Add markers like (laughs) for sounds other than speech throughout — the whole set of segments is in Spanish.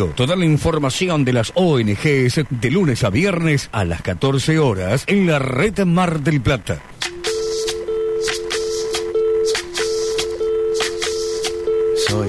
Radio. Toda la información de las ONGs de lunes a viernes a las 14 horas en la red Mar del Plata. Soy,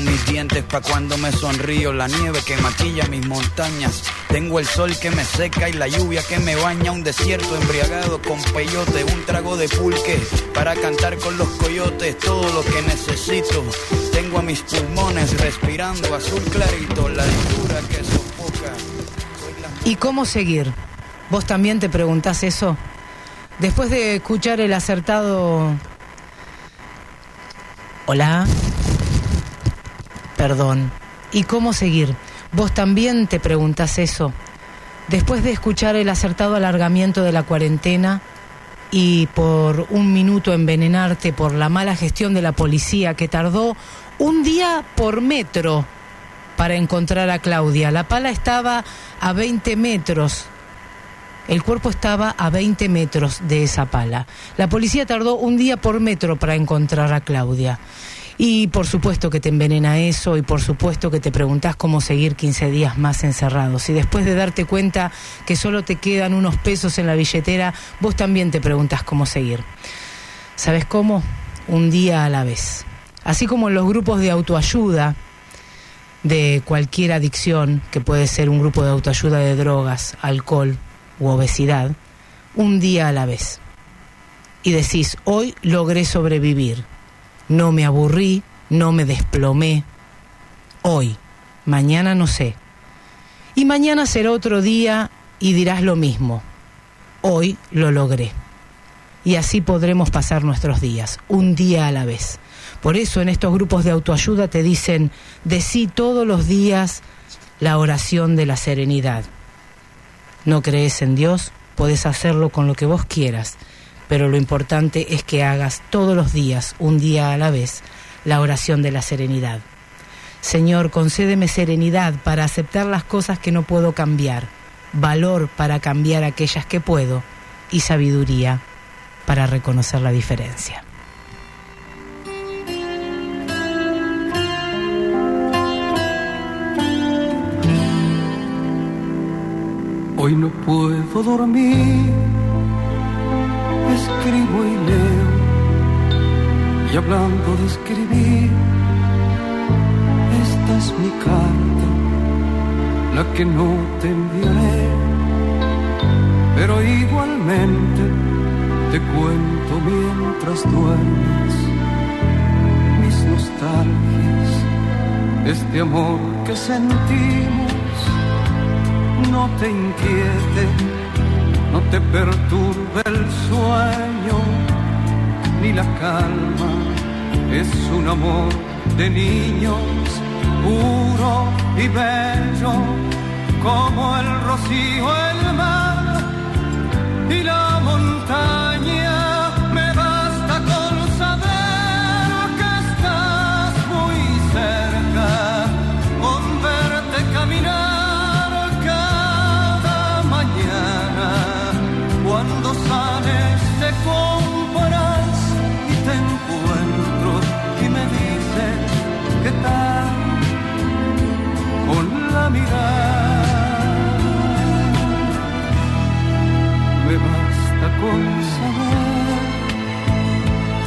mis dientes pa' cuando me sonrío, la nieve que maquilla mis montañas, tengo el sol que me seca y la lluvia que me baña, un desierto embriagado con peyote, un trago de pulque para cantar con los coyotes, todo lo que necesito. Tengo a mis pulmones respirando azul clarito, la altura que sofoca. ¿Y cómo seguir? ¿Vos también te preguntás eso? Después de escuchar el acertado... Hola. Perdón. ¿Y cómo seguir? ¿Vos también te preguntás eso? Después de escuchar el acertado alargamiento de la cuarentena y por un minuto envenenarte por la mala gestión de la policía que tardó un día por metro para encontrar a Claudia. La pala estaba a 20 metros. El cuerpo estaba a 20 metros de esa pala. La policía tardó un día por metro para encontrar a Claudia. Y por supuesto que te envenena eso y por supuesto que te preguntás cómo seguir 15 días más encerrados. Y después de darte cuenta que solo te quedan unos pesos en la billetera, vos también te preguntás cómo seguir. ¿Sabes cómo? Un día a la vez. Así como en los grupos de autoayuda, de cualquier adicción, que puede ser un grupo de autoayuda de drogas, alcohol u obesidad, un día a la vez. Y decís, hoy logré sobrevivir, no me aburrí, no me desplomé, hoy, mañana no sé. Y mañana será otro día y dirás lo mismo, hoy lo logré. Y así podremos pasar nuestros días, un día a la vez. Por eso en estos grupos de autoayuda te dicen, decí todos los días la oración de la serenidad. No crees en Dios, puedes hacerlo con lo que vos quieras, pero lo importante es que hagas todos los días, un día a la vez, la oración de la serenidad. Señor, concédeme serenidad para aceptar las cosas que no puedo cambiar, valor para cambiar aquellas que puedo y sabiduría para reconocer la diferencia. Hoy no puedo dormir, escribo y leo, y hablando de escribir, esta es mi carta, la que no te enviaré, pero igualmente te cuento mientras duermes mis nostalgias, este amor que sentimos. No te inquiete, no te perturbe el sueño ni la calma. Es un amor de niños, puro y bello, como el rocío, el mar y la montaña.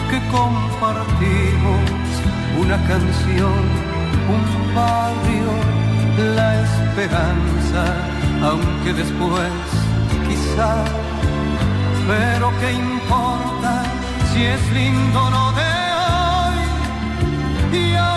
Que compartimos una canción, un barrio, la esperanza, aunque después quizá, pero qué importa si es lindo o no de hoy y aún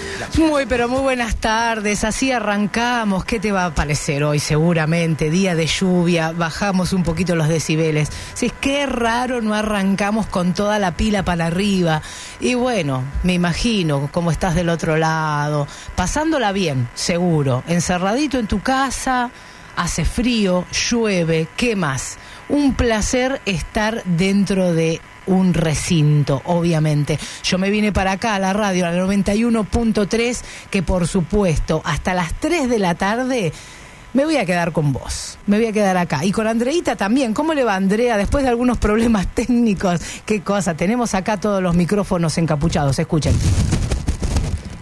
Muy, pero muy buenas tardes. Así arrancamos. ¿Qué te va a parecer hoy? Seguramente, día de lluvia, bajamos un poquito los decibeles. Si es que raro no arrancamos con toda la pila para arriba. Y bueno, me imagino cómo estás del otro lado, pasándola bien, seguro. Encerradito en tu casa, hace frío, llueve, ¿qué más? Un placer estar dentro de un recinto, obviamente. Yo me vine para acá a la radio, a la 91.3, que por supuesto, hasta las 3 de la tarde me voy a quedar con vos. Me voy a quedar acá. Y con Andreita también. ¿Cómo le va Andrea? Después de algunos problemas (laughs) técnicos. Qué cosa. Tenemos acá todos los micrófonos encapuchados. Escuchen.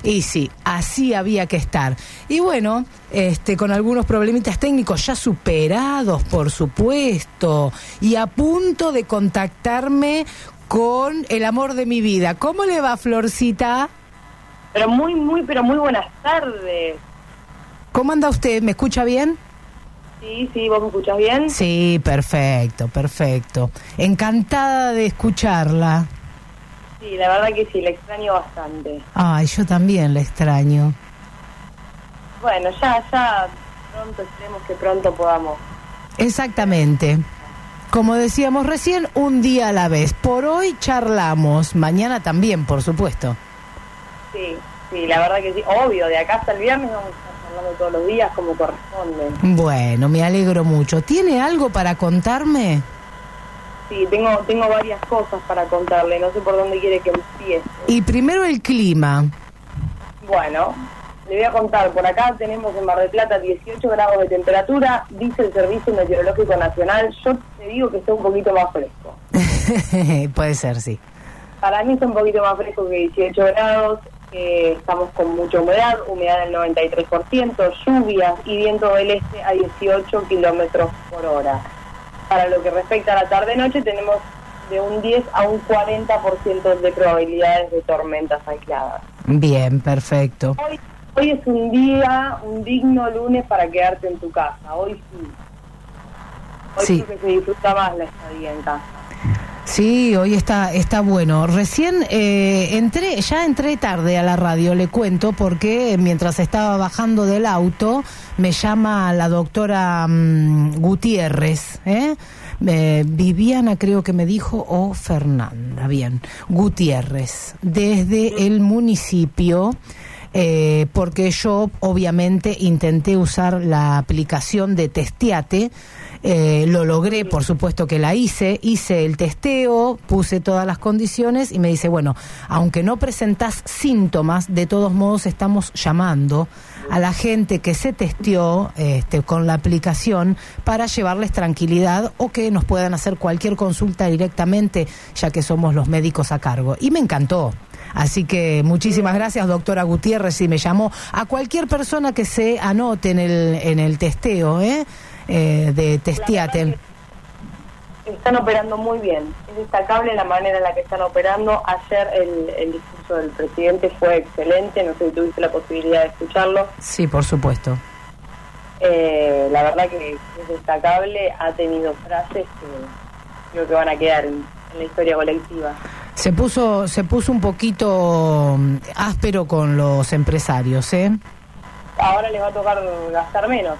Y sí, así había que estar. Y bueno, este, con algunos problemitas técnicos ya superados, por supuesto, y a punto de contactarme con el amor de mi vida. ¿Cómo le va, Florcita? Pero muy, muy, pero muy buenas tardes. ¿Cómo anda usted? ¿Me escucha bien? Sí, sí, ¿vos me escuchás bien? Sí, perfecto, perfecto. Encantada de escucharla. Sí, la verdad que sí, la extraño bastante. Ay, yo también la extraño. Bueno, ya, ya pronto esperemos que pronto podamos. Exactamente. Como decíamos recién, un día a la vez. Por hoy charlamos, mañana también, por supuesto. Sí, sí, la verdad que sí. Obvio, de acá hasta el viernes vamos a estar hablando todos los días como corresponde. Bueno, me alegro mucho. ¿Tiene algo para contarme? Sí, tengo, tengo varias cosas para contarle, no sé por dónde quiere que empiece. Y primero el clima. Bueno, le voy a contar, por acá tenemos en Mar del Plata 18 grados de temperatura, dice el Servicio Meteorológico Nacional, yo te digo que está un poquito más fresco. (laughs) Puede ser, sí. Para mí está un poquito más fresco que 18 grados, eh, estamos con mucha humedad, humedad del 93%, lluvias y viento del este a 18 kilómetros por hora. Para lo que respecta a la tarde-noche tenemos de un 10 a un 40% de probabilidades de tormentas aisladas. Bien, perfecto. Hoy, hoy es un día, un digno lunes para quedarte en tu casa, hoy sí. Hoy Sí. que se disfruta más la estadía en casa. Sí, hoy está, está bueno. Recién eh, entré, ya entré tarde a la radio, le cuento, porque mientras estaba bajando del auto me llama la doctora mm, Gutiérrez, ¿eh? Eh, Viviana creo que me dijo, o Fernanda, bien, Gutiérrez, desde el municipio. eh, porque yo obviamente intenté usar la aplicación de Testiate Eh, lo logré, por supuesto que la hice, hice el testeo, puse todas las condiciones y me dice, bueno, aunque no presentás síntomas, de todos modos estamos llamando a la gente que se testeó este, con la aplicación para llevarles tranquilidad o que nos puedan hacer cualquier consulta directamente, ya que somos los médicos a cargo. Y me encantó. Así que muchísimas gracias, doctora Gutiérrez, si me llamó. A cualquier persona que se anote en el, en el testeo, ¿eh? Eh, de Testiaten. Están operando muy bien. Es destacable la manera en la que están operando. Ayer el, el discurso del presidente fue excelente. No sé si tuviste la posibilidad de escucharlo. Sí, por supuesto. Eh, la verdad que es destacable. Ha tenido frases que creo que van a quedar en, en la historia colectiva. Se puso, se puso un poquito mm, áspero con los empresarios, ¿eh? Ahora les va a tocar gastar menos.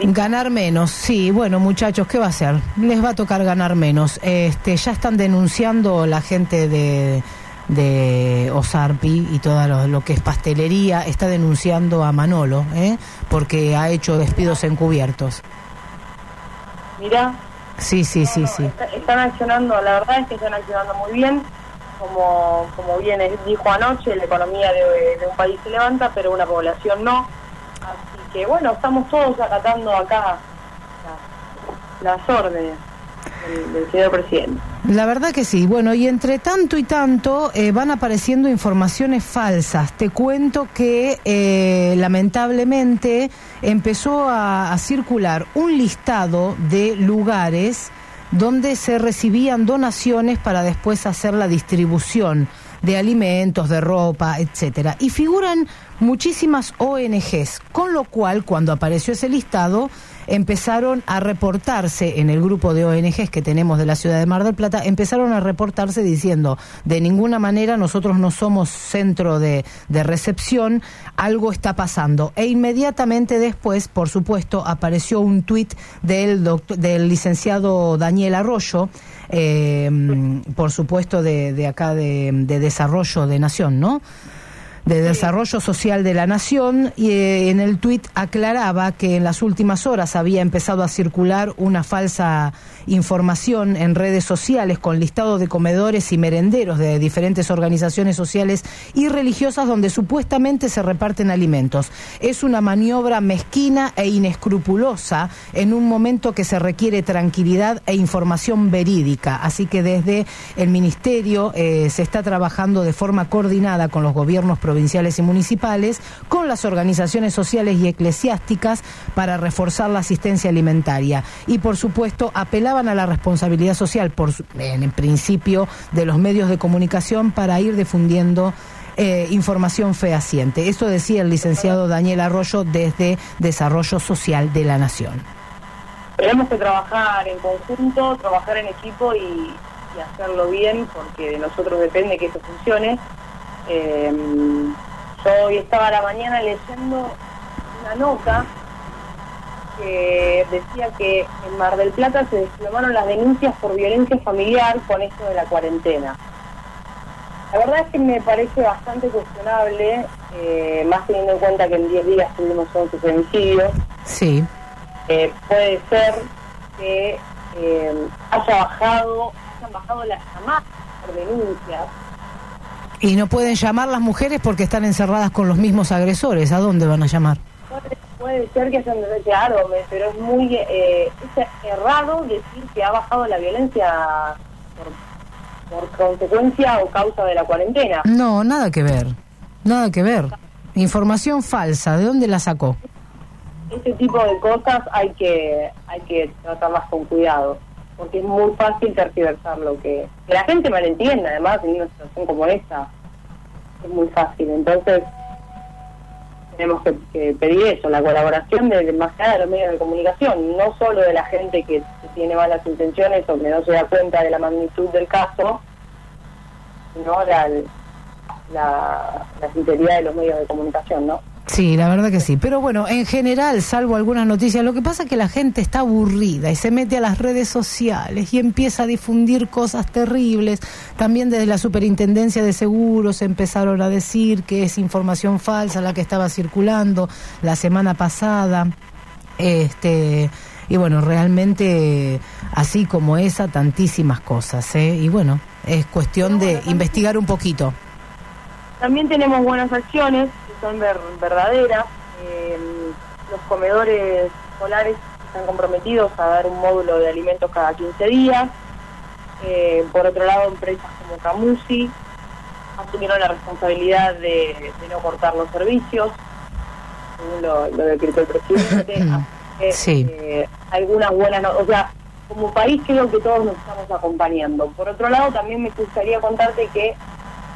Ganar menos, sí, bueno muchachos, ¿qué va a hacer? Les va a tocar ganar menos. Este, ya están denunciando la gente de, de Osarpi y todo lo, lo que es pastelería, está denunciando a Manolo, ¿eh? porque ha hecho despidos encubiertos. Mirá, Sí, sí, sí, No, sí. está- Están accionando, la verdad es que están accionando muy bien. Como, como bien dijo anoche, la economía de, de un país se levanta, pero una población no. Que bueno, estamos todos acatando acá las, órdenes del, señor presidente. La verdad que sí. Bueno, y entre tanto y tanto eh, van apareciendo informaciones falsas. Te cuento que eh, lamentablemente empezó a circular un listado de lugares donde se recibían donaciones para después hacer la distribución de alimentos, de ropa, etcétera. Y figuran muchísimas ONGs, con lo cual cuando apareció ese listado empezaron a reportarse en el grupo de ONGs que tenemos de la ciudad de Mar del Plata, empezaron a reportarse diciendo, de ninguna manera nosotros no somos centro de, de recepción, algo está pasando. E inmediatamente después, por supuesto, apareció un tuit del, del licenciado Daniel Arroyo, eh, por supuesto de, de acá de, de Desarrollo de Nación, ¿no? de Desarrollo Social de la Nación y eh, en el tuit aclaraba que en las últimas horas había empezado a circular una falsa información en redes sociales con listado de comedores y merenderos de diferentes organizaciones sociales y religiosas donde supuestamente se reparten alimentos. Es una maniobra mezquina e inescrupulosa en un momento que se requiere tranquilidad e información verídica. Así que desde el Ministerio eh, se está trabajando de forma coordinada con los gobiernos provinciales y municipales, con las organizaciones sociales y eclesiásticas para reforzar la asistencia alimentaria. Y por supuesto apelaban a la responsabilidad social, por, en, en principio, de los medios de comunicación para ir difundiendo eh, información fehaciente. Esto decía el licenciado Daniel Arroyo desde Desarrollo Social de la Nación. Tenemos que trabajar en conjunto, trabajar en equipo y, y hacerlo bien, porque de nosotros depende que eso funcione. Eh, yo hoy estaba a la mañana leyendo una nota que decía que en Mar del Plata se desplomaron las denuncias por violencia familiar con esto de la cuarentena. La verdad es que me parece bastante cuestionable, eh, más teniendo en cuenta que en 10 días tuvimos 11 femicidios. Sí. Eh, puede ser que eh, haya bajado, hayan bajado las llamadas por denuncias. Y no pueden llamar las mujeres porque están encerradas con los mismos agresores. ¿A dónde van a llamar? Puede, puede ser que hayan claro, pero es muy eh, es errado decir que ha bajado la violencia por, por consecuencia o causa de la cuarentena. No, nada que ver. Nada que ver. Información falsa. ¿De dónde la sacó? Ese tipo de cosas hay que hay que tratarlas con cuidado, porque es muy fácil tergiversar lo que, que la gente malentienda, además en una situación como esta es muy fácil. Entonces tenemos que, pedir eso, la colaboración de, de más que nada de los medios de comunicación, no solo de la gente que, que tiene malas intenciones o que no se da cuenta de la magnitud del caso, sino la, la, la sinceridad de los medios de comunicación, ¿no? Sí, la verdad que sí. Pero bueno, en general, salvo algunas noticias, lo que pasa es que la gente está aburrida y se mete a las redes sociales y empieza a difundir cosas terribles. También desde la Superintendencia de Seguros empezaron a decir que es información falsa la que estaba circulando la semana pasada. Este, y bueno, realmente así como esa, tantísimas cosas. ¿eh? Y bueno, es cuestión de investigar un poquito. También tenemos buenas acciones son ver- verdaderas. Eh, los comedores escolares están comprometidos a dar un módulo de alimentos cada 15 días. Eh, por otro lado, empresas como Camusi asumieron la responsabilidad de, de no cortar los servicios, según lo, lo decretó el presidente. Sí. eh, algunas buenas, no- o sea, como país creo que todos nos estamos acompañando. Por otro lado, también me gustaría contarte que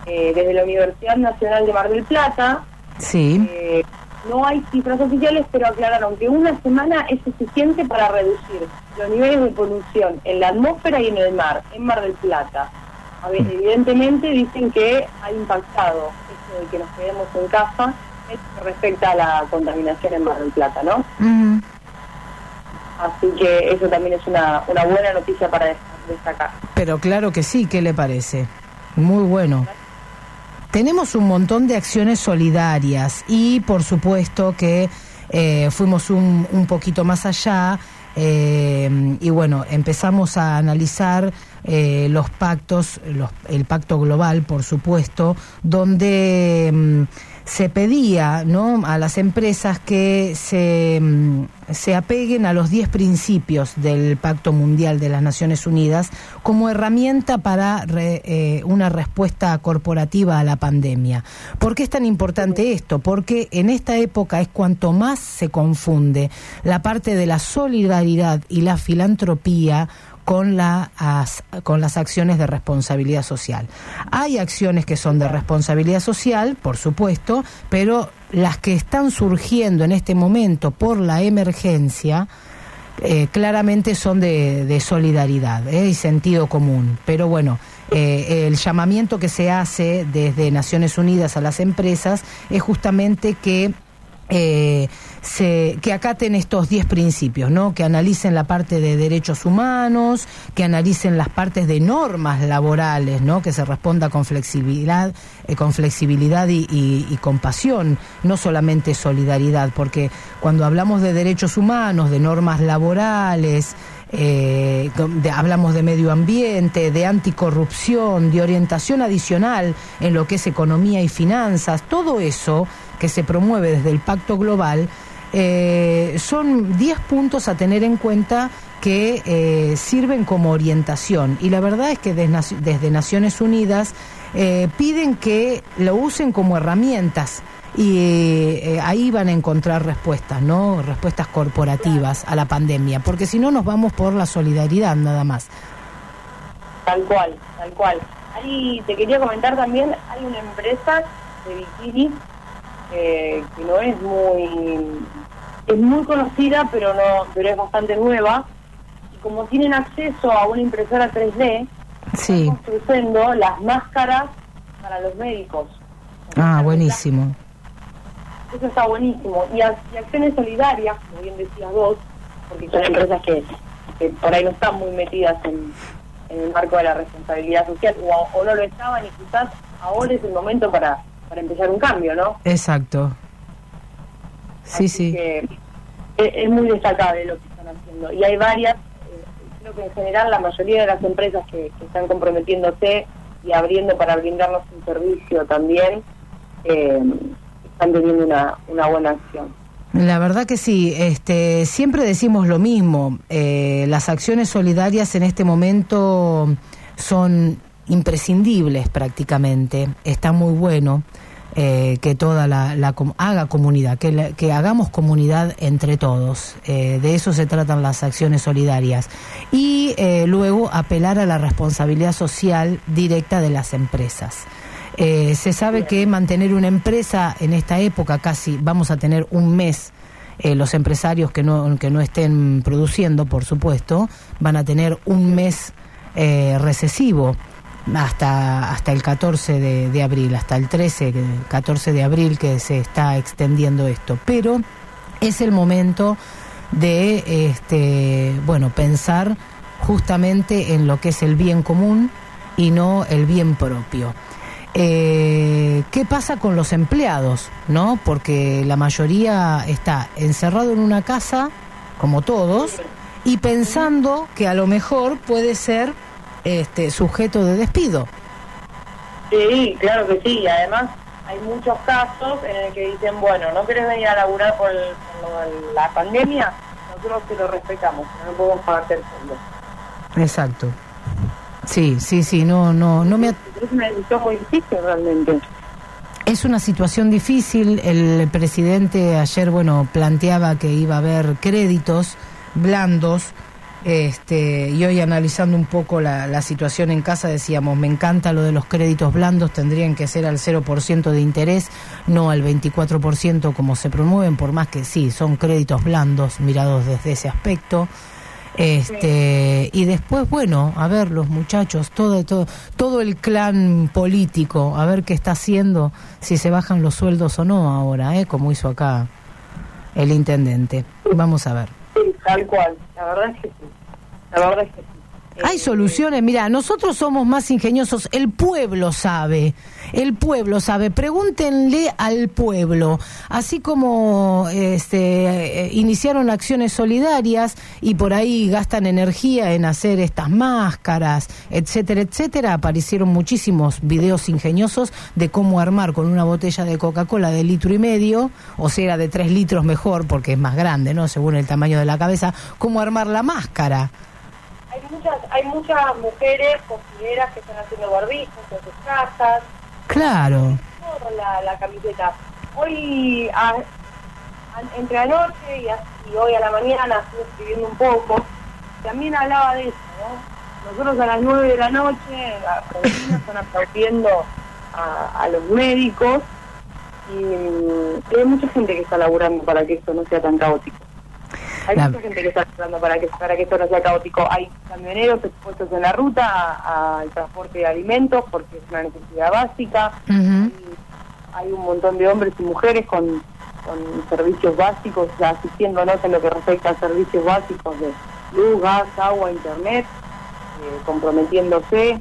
eh, desde la Universidad Nacional de Mar del Plata Sí, eh, no hay cifras oficiales, pero aclararon que una semana es suficiente para reducir los niveles de polución en la atmósfera y en el mar, en Mar del Plata. A ver, evidentemente dicen que ha impactado esto de que nos quedemos en casa respecta a la contaminación en Mar del Plata, ¿no? Ujú. Así que eso también es una, una buena noticia para des- destacar. pero claro que sí, ¿qué le parece? Muy bueno. Tenemos un montón de acciones solidarias y por supuesto que eh, fuimos un, un poquito más allá eh, y bueno, empezamos a analizar eh, los pactos, los- el pacto global por supuesto, donde mm, se pedía ¿no? a las empresas que se, mm, se apeguen a los 10 principios del Pacto Mundial de las Naciones Unidas como herramienta para re- eh, una respuesta corporativa a la pandemia. ¿Por qué es tan importante esto? Porque en esta época es cuanto más se confunde la parte de la solidaridad y la filantropía con, la, as- con las acciones de responsabilidad social. Hay acciones que son de responsabilidad social, por supuesto, pero las que están surgiendo en este momento por la emergencia, eh, claramente son de, de solidaridad ¿eh? y sentido común. Pero bueno, eh, el llamamiento que se hace desde Naciones Unidas a las empresas es justamente que eh, se, que acaten estos 10 principios, ¿no? que analicen la parte de derechos humanos, que analicen las partes de normas laborales, ¿no? que se responda con flexibilidad, eh, con flexibilidad y, y- y compasión, no solamente solidaridad, porque cuando hablamos de derechos humanos, de normas laborales, eh, hablamos de medio ambiente, de anticorrupción, de orientación adicional en lo que es economía y finanzas, todo eso que se promueve desde el Pacto Global, eh, son 10 puntos a tener en cuenta que eh, sirven como orientación. Y la verdad es que desde, Naci- desde Naciones Unidas eh, piden que lo usen como herramientas y eh, ahí van a encontrar respuestas, ¿no? Respuestas corporativas a la pandemia, porque si no nos vamos por la solidaridad nada más. Tal cual, tal cual. Ahí te quería comentar también, hay una empresa de bikinis eh, que no es muy es muy conocida, pero no pero es bastante nueva. Y como tienen acceso a una impresora 3D, Sí. están construyendo las máscaras para los médicos. Ah, buenísimo. Eso está buenísimo. Y, ac- y acciones solidarias, como bien decías vos, porque son empresas que, que por ahí no están muy metidas en, en el marco de la responsabilidad social, o, o no lo estaban, y quizás ahora es el momento para, para empezar un cambio, ¿no? Exacto. Sí, Así sí. que es, es muy destacable lo que están haciendo. Y hay varias, eh, creo que en general la mayoría de las empresas que, que están comprometiéndose y abriendo para brindarnos un servicio también, eh, están teniendo una, una buena acción. La verdad que sí, este, siempre decimos lo mismo. eh, las acciones solidarias en este momento son imprescindibles prácticamente. Está muy bueno eh, que toda la, haga comunidad, que, hagamos comunidad entre todos. Eh, de eso se tratan las acciones solidarias. Y eh, luego apelar a la responsabilidad social directa de las empresas. Se sabe que mantener una empresa en esta época, casi vamos a tener un mes, los empresarios que no, que no estén produciendo, por supuesto, van a tener un mes recesivo hasta, hasta el 14 de, abril, hasta el 13, que- 14 de abril que se está extendiendo esto. Pero es el momento de este, bueno, pensar justamente en lo que es el bien común y no el bien propio. Eh, ¿Qué pasa con los empleados? ¿No? Porque la mayoría está encerrado en una casa, como todos, y pensando que a lo mejor puede ser este sujeto de despido. Sí, claro que sí. Además hay muchos casos en el que dicen, bueno, no querés venir a laburar por, el- por la pandemia, nosotros te lo respetamos, no podemos pagarte el fondo. Exacto. Sí, sí, sí, no, no, no me... Es una decisión muy difícil realmente. Es una situación difícil. El presidente ayer, bueno, planteaba que iba a haber créditos blandos. Este, y hoy analizando un poco la, situación en casa decíamos, me encanta lo de los créditos blandos, tendrían que ser al 0% de interés, no al 24% como se promueven, por más que sí, son créditos blandos mirados desde ese aspecto. Este, y después, bueno, a ver los muchachos, todo, todo, todo el clan político, a ver qué está haciendo, si se bajan los sueldos o no ahora, ¿eh? como hizo acá el intendente. Vamos a ver. Sí, tal cual. La verdad es que sí. La verdad es que sí. Hay Eh, soluciones, mira, nosotros somos más ingeniosos, el pueblo sabe, el pueblo sabe, pregúntenle al pueblo, así como este, eh, iniciaron acciones solidarias y por ahí gastan energía en hacer estas máscaras, etcétera, etcétera, aparecieron muchísimos videos ingeniosos de cómo armar con una botella de Coca-Cola de litro y medio, o sea, de tres litros mejor porque es más grande, ¿no? Según el tamaño de la cabeza, cómo armar la máscara. Hay muchas, hay muchas mujeres cocineras que están haciendo barbijos en sus casas, Claro. la, la camiseta. Hoy, a- entre anoche y, a- y hoy a la mañana, estuve escribiendo un poco, también hablaba de eso, ¿no? Nosotros a las 9 de la noche, Argentina están aplaudiendo a, a los médicos y, mm, hay mucha gente que está laburando para que esto no sea tan caótico. Hay La- mucha gente que está laburando para que, para que esto no sea caótico. Hay camioneros expuestos en la ruta al transporte de alimentos porque es una necesidad básica Ujú. hay un montón de hombres y mujeres con, con servicios básicos, ya asistiéndonos en lo que respecta a servicios básicos de luz, gas, agua, internet, eh, comprometiéndose,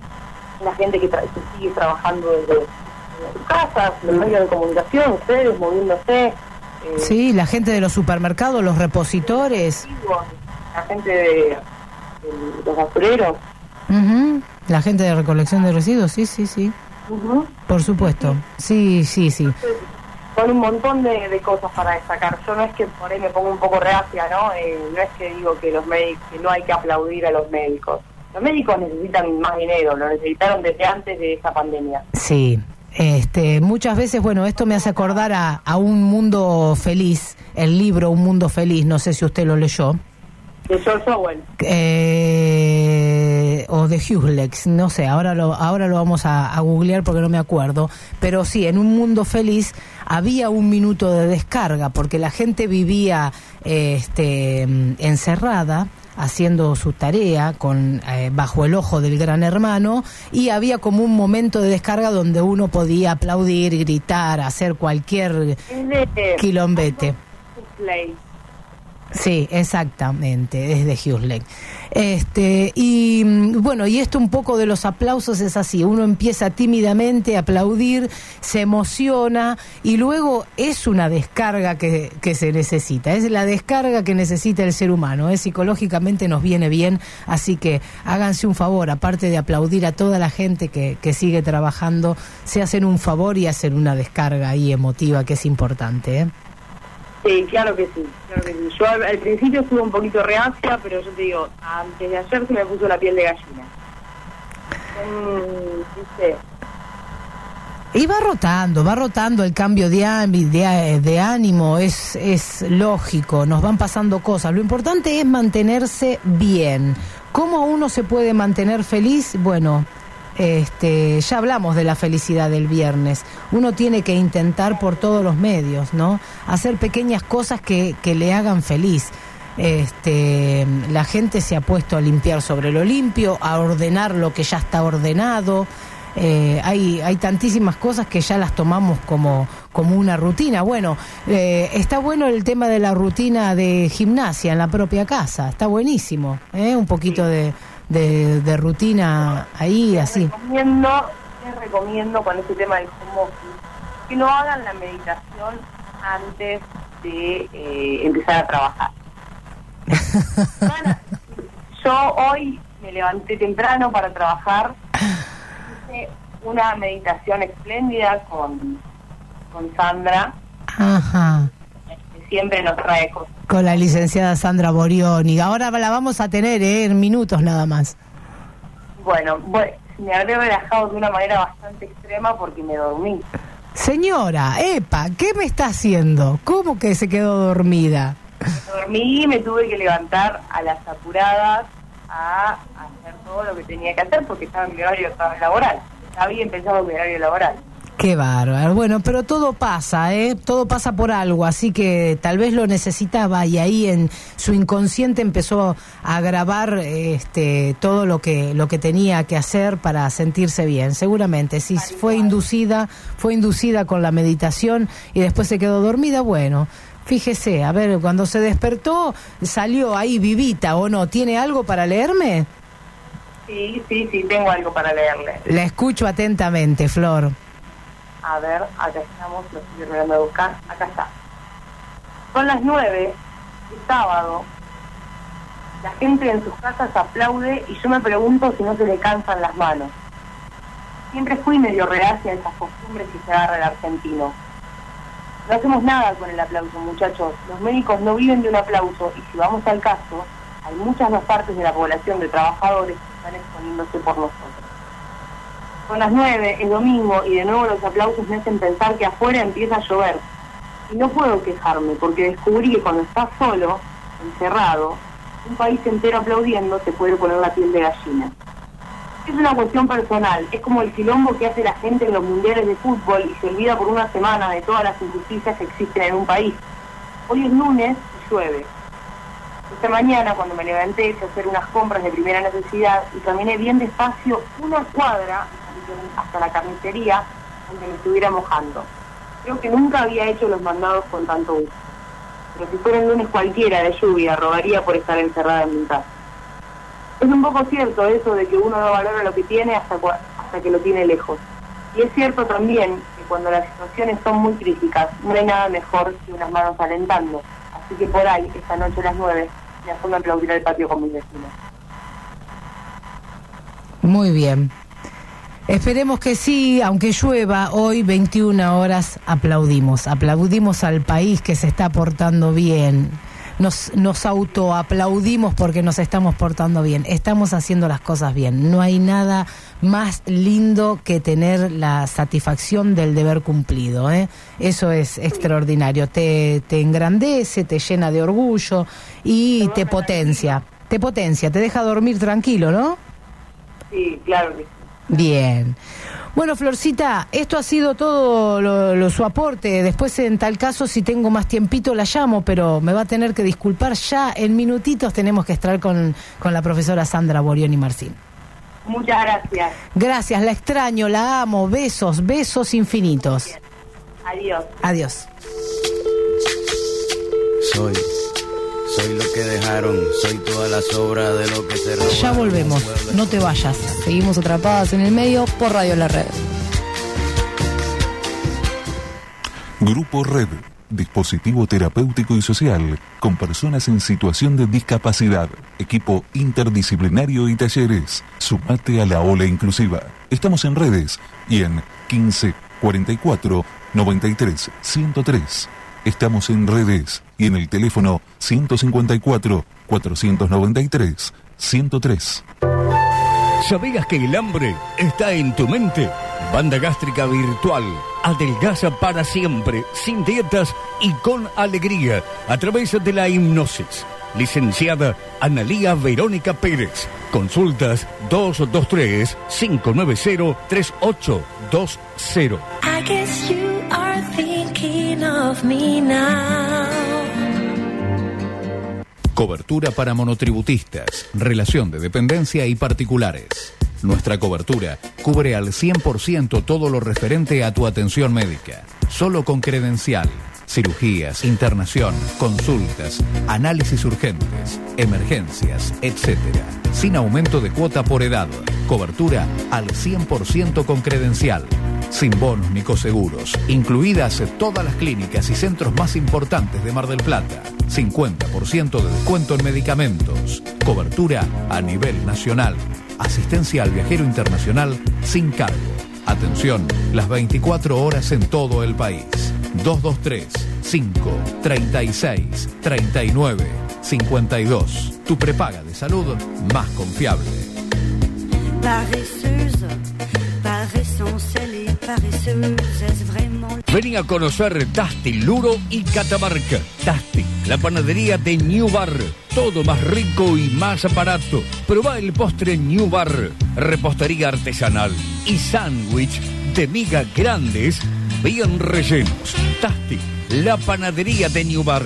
la gente que, tra- que sigue trabajando desde, desde sus casas, los medios de comunicación, ustedes moviéndose, eh, Sí, la gente de los supermercados, los repositores, la gente de, de los basureros. Ujú. la gente de recolección de residuos, sí, sí, sí, por supuesto. Sí, sí, sí. Son un montón de, de cosas para destacar. Yo no es que por ahí me pongo un poco reacia, ¿no? Eh, no es que digo que los médicos, que no hay que aplaudir a los médicos. Los médicos necesitan más dinero, lo necesitaron desde antes de esta pandemia. Sí. Este, muchas veces, bueno, esto me hace acordar a, a Un Mundo Feliz, el libro Un Mundo Feliz, no sé si usted lo leyó. De George Orwell. eh, o de Hughes, no sé, ahora lo, ahora lo vamos a, a googlear porque no me acuerdo, pero sí, en un mundo feliz había un minuto de descarga porque la gente vivía este, encerrada haciendo su tarea con eh, bajo el ojo del gran hermano y había como un momento de descarga donde uno podía aplaudir, gritar, hacer cualquier quilombete. Play. Sí, exactamente, es de Hughesleg. Este, y mm, bueno, y esto un poco de los aplausos es así, uno empieza tímidamente a aplaudir, se emociona y luego es una descarga que, que se necesita, es la descarga que necesita el ser humano, ¿eh? psicológicamente nos viene bien, así que háganse un favor, aparte de aplaudir a toda la gente que, que sigue trabajando, se hacen un favor y hacen una descarga ahí emotiva que es importante. ¿eh? Sí, claro que sí, claro que sí. Yo al, principio estuve un poquito reacia, pero yo te digo, antes de ayer se me puso la piel de gallina. Mm. Y va rotando, va rotando el cambio de, de, de ánimo, es, es lógico, nos van pasando cosas. Lo importante es mantenerse bien. ¿Cómo uno se puede mantener feliz? Bueno, este, ya hablamos de la felicidad del viernes. Uno tiene que intentar por todos los medios, ¿no? Hacer pequeñas cosas que, que le hagan feliz. Este, la gente se ha puesto a limpiar sobre lo limpio, a ordenar lo que ya está ordenado. Eh, hay, hay tantísimas cosas que ya las tomamos como, como una rutina. Bueno, eh, está bueno el tema de la rutina de gimnasia en la propia casa, está buenísimo. ¿eh? Un poquito de, de, de rutina ahí, así. recomiendo, les recomiendo con este tema del home que no hagan la meditación antes de eh, empezar a trabajar. (laughs) yo hoy me levanté temprano para trabajar. Hice una meditación espléndida con, con Sandra, Ajá. Siempre nos trae cosas. Con la licenciada Sandra Borioni. Ahora la vamos a tener ¿eh? en minutos nada más. Bueno, bueno, me habré relajado de una manera bastante extrema porque me dormí. Señora, epa, ¿qué me está haciendo? ¿Cómo que se quedó dormida? Dormí y me tuve que levantar a las apuradas a hacer todo lo que tenía que hacer porque estaba en mi horario laboral. Había empezado mi horario laboral. Qué bárbaro. Bueno, pero todo pasa, ¿eh? Todo pasa por algo, así que tal vez lo necesitaba y ahí en su inconsciente empezó a grabar este, todo lo que, lo que tenía que hacer para sentirse bien, seguramente. Si fue inducida, fue inducida con la meditación y después se quedó dormida, bueno. Fíjese, a ver, cuando se despertó, salió ahí vivita o no. ¿Tiene algo para leerme? Sí, sí, sí, tengo algo para leerle. La escucho atentamente, Flor. A ver, acá estamos, lo estoy terminando de buscar. Acá está. Son las nueve, es sábado. La gente en sus casas aplaude y yo me pregunto si no se le cansan las manos. Siempre fui medio reacia a esas costumbres que se agarra el argentino. No hacemos nada con el aplauso, muchachos. Los médicos no viven de un aplauso y si vamos al caso, hay muchas más partes de la población de trabajadores que están exponiéndose por nosotros. Son las nueve, es domingo, y de nuevo los aplausos me hacen pensar que afuera empieza a llover. Y no puedo quejarme, porque descubrí que cuando estás solo, encerrado, un país entero aplaudiendo te puede poner la piel de gallina. Es una cuestión personal, es como el quilombo que hace la gente en los mundiales de fútbol y se olvida por una semana de todas las injusticias que existen en un país. Hoy es lunes y llueve. Esta mañana, cuando me levanté, a hacer unas compras de primera necesidad y caminé bien despacio una cuadra hasta la carnicería donde me estuviera mojando. Creo que nunca había hecho los mandados con tanto gusto. Pero si fuera un lunes cualquiera de lluvia, robaría por estar encerrada en mi casa. Es un poco cierto eso de que uno no valora lo que tiene hasta que lo tiene lejos. Y es cierto también que cuando las situaciones son muy críticas, no hay nada mejor que unas manos alentando. Así que por ahí, esta noche a las 9, me asomo a aplaudir al patio con mis vecinos. Muy bien. Esperemos que sí, aunque llueva, hoy 21 horas aplaudimos. Aplaudimos al país que se está portando bien. Nos, nos autoaplaudimos porque nos estamos portando bien. Estamos haciendo las cosas bien. No hay nada más lindo que tener la satisfacción del deber cumplido. ¿eh? Eso es extraordinario. Te, te engrandece, te llena de orgullo y te potencia. Te potencia, te deja dormir tranquilo, ¿no? Sí, claro que sí. Bien. Bueno, Florcita, esto ha sido todo lo, lo- su aporte. Después, en tal caso, si tengo más tiempito, la llamo, pero me va a tener que disculpar. Ya en minutitos tenemos que estar con, con la profesora Sandra Borioni Marcín. Muchas gracias. Gracias, la extraño, la amo. Besos, besos infinitos. Adiós. Adiós. Soy, soy lo que dejaron, soy toda la sobra de lo que se robaron. Ya volvemos. No te vayas. Seguimos atrapadas en el medio por Radio La Red. Grupo Red, dispositivo terapéutico y social con personas en situación de discapacidad, equipo interdisciplinario y talleres. Sumate a la ola inclusiva. Estamos en redes y en 15 44 93 103. Estamos en redes y en el teléfono 154 493 103. ¿Sabías que el hambre está en tu mente? Banda gástrica virtual. Adelgaza para siempre, sin dietas y con alegría, a través de la hipnosis. Licenciada Analía Verónica Pérez. Consultas 223-590-3820. Cobertura para monotributistas, relación de dependencia y particulares. Nuestra cobertura cubre al 100% todo lo referente a tu atención médica, solo con credencial. Cirugías, internación, consultas, análisis urgentes, emergencias, etc. Sin aumento de cuota por edad. Cobertura al 100% con credencial. Sin bonos ni coseguros. Incluidas todas las clínicas y centros más importantes de Mar del Plata. 50% de descuento en medicamentos. Cobertura a nivel nacional. Asistencia al viajero internacional sin cargo. Atención, las 24 horas en todo el país. 223 5 36 39 52. Tu prepaga de salud más confiable. Vení a conocer Tasti, Luro y Catamarca. Tasti, la panadería de New Bar. Todo más rico y más barato. Probá el postre New Bar. Repostería artesanal y sándwich de miga grandes, bien rellenos. Tasti, la panadería de New Bar.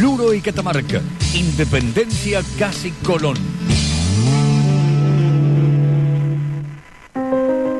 Luro y Catamarca. Independencia Casi Colón.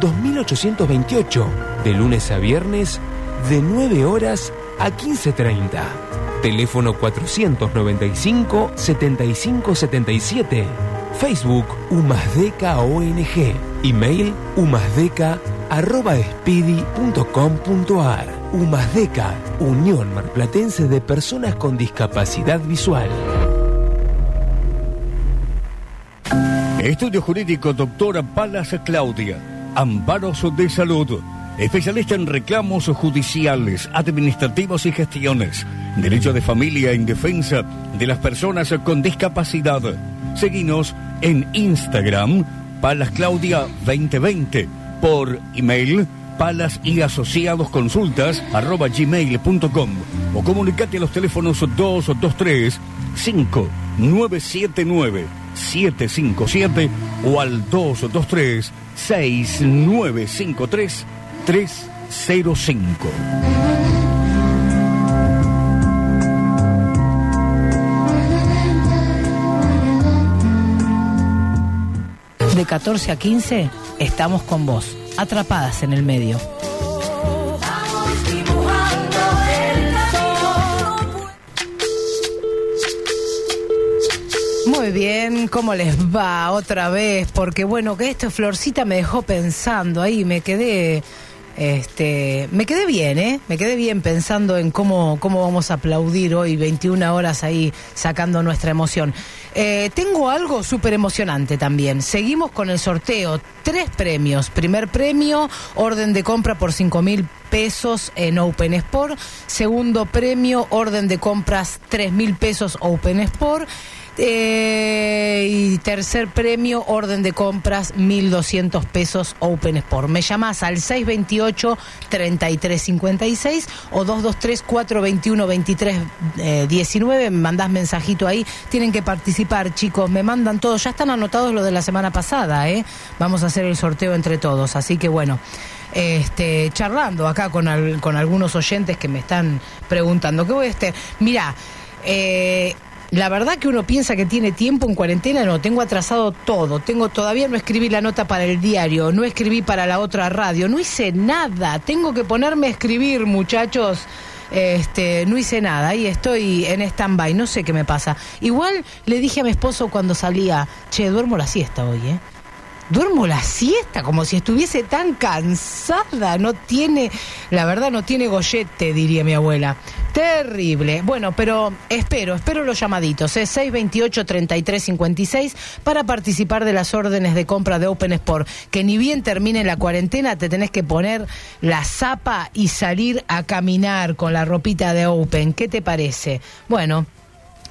2828, de lunes a viernes, de 9 horas a 15.30. Teléfono 495-7577. Facebook Umasdeca ONG. Email umasdeca arroba speedy.com.ar. Umasdeca, Unión Marplatense de Personas con Discapacidad Visual. Estudio Jurídico Doctora Palas Claudia. Amparos de Salud. Especialista en reclamos judiciales, administrativos y gestiones. Derecho de familia en defensa de las personas con discapacidad. Seguinos en Instagram, Palas Claudia 2020. Por email, palas y asociados consultas arroba gmail.com o comunicate a los teléfonos 223 5979 757 o al 223 6953 305. De 14 a 15 estamos con vos, atrapadas en el medio. Muy bien, ¿cómo les va otra vez? Porque bueno, que esta florcita me dejó pensando ahí, me quedé, este, me quedé bien, ¿eh? Me quedé bien pensando en cómo, cómo vamos a aplaudir hoy 21 horas ahí sacando nuestra emoción. Eh, tengo algo súper emocionante también. Seguimos con el sorteo. Tres premios. Primer premio, orden de compra por 5 mil pesos en Open Sport. Segundo premio, orden de compras 3 mil pesos Open Sport. Eh, y tercer premio, orden de compras, 1.200 pesos Open Sport. Me llamas al 628-3356 o 223-421-2319. Me mandás mensajito ahí. Tienen que participar, chicos. Me mandan todos. Ya están anotados lo de la semana pasada, ¿eh? Vamos a hacer el sorteo entre todos. Así que bueno. Este, charlando acá con, con algunos oyentes que me están preguntando, ¿qué voy a estar? Mira, eh, la verdad que uno piensa que tiene tiempo en cuarentena, no, tengo atrasado todo, tengo todavía no escribí la nota para el diario, no escribí para la otra radio, no hice nada, tengo que ponerme a escribir, muchachos. Este, no hice nada y estoy en stand-by, no sé qué me pasa. Igual le dije a mi esposo cuando salía, che, duermo la siesta hoy, ¿eh? Duermo la siesta como si estuviese tan cansada. No tiene, la verdad, no tiene gollete, diría mi abuela. Terrible. Bueno, pero espero, espero los llamaditos. Es 628-3356 para participar de las órdenes de compra de Open Sport. Que ni bien termine la cuarentena, te tenés que poner la zapa y salir a caminar con la ropita de Open. ¿Qué te parece? Bueno.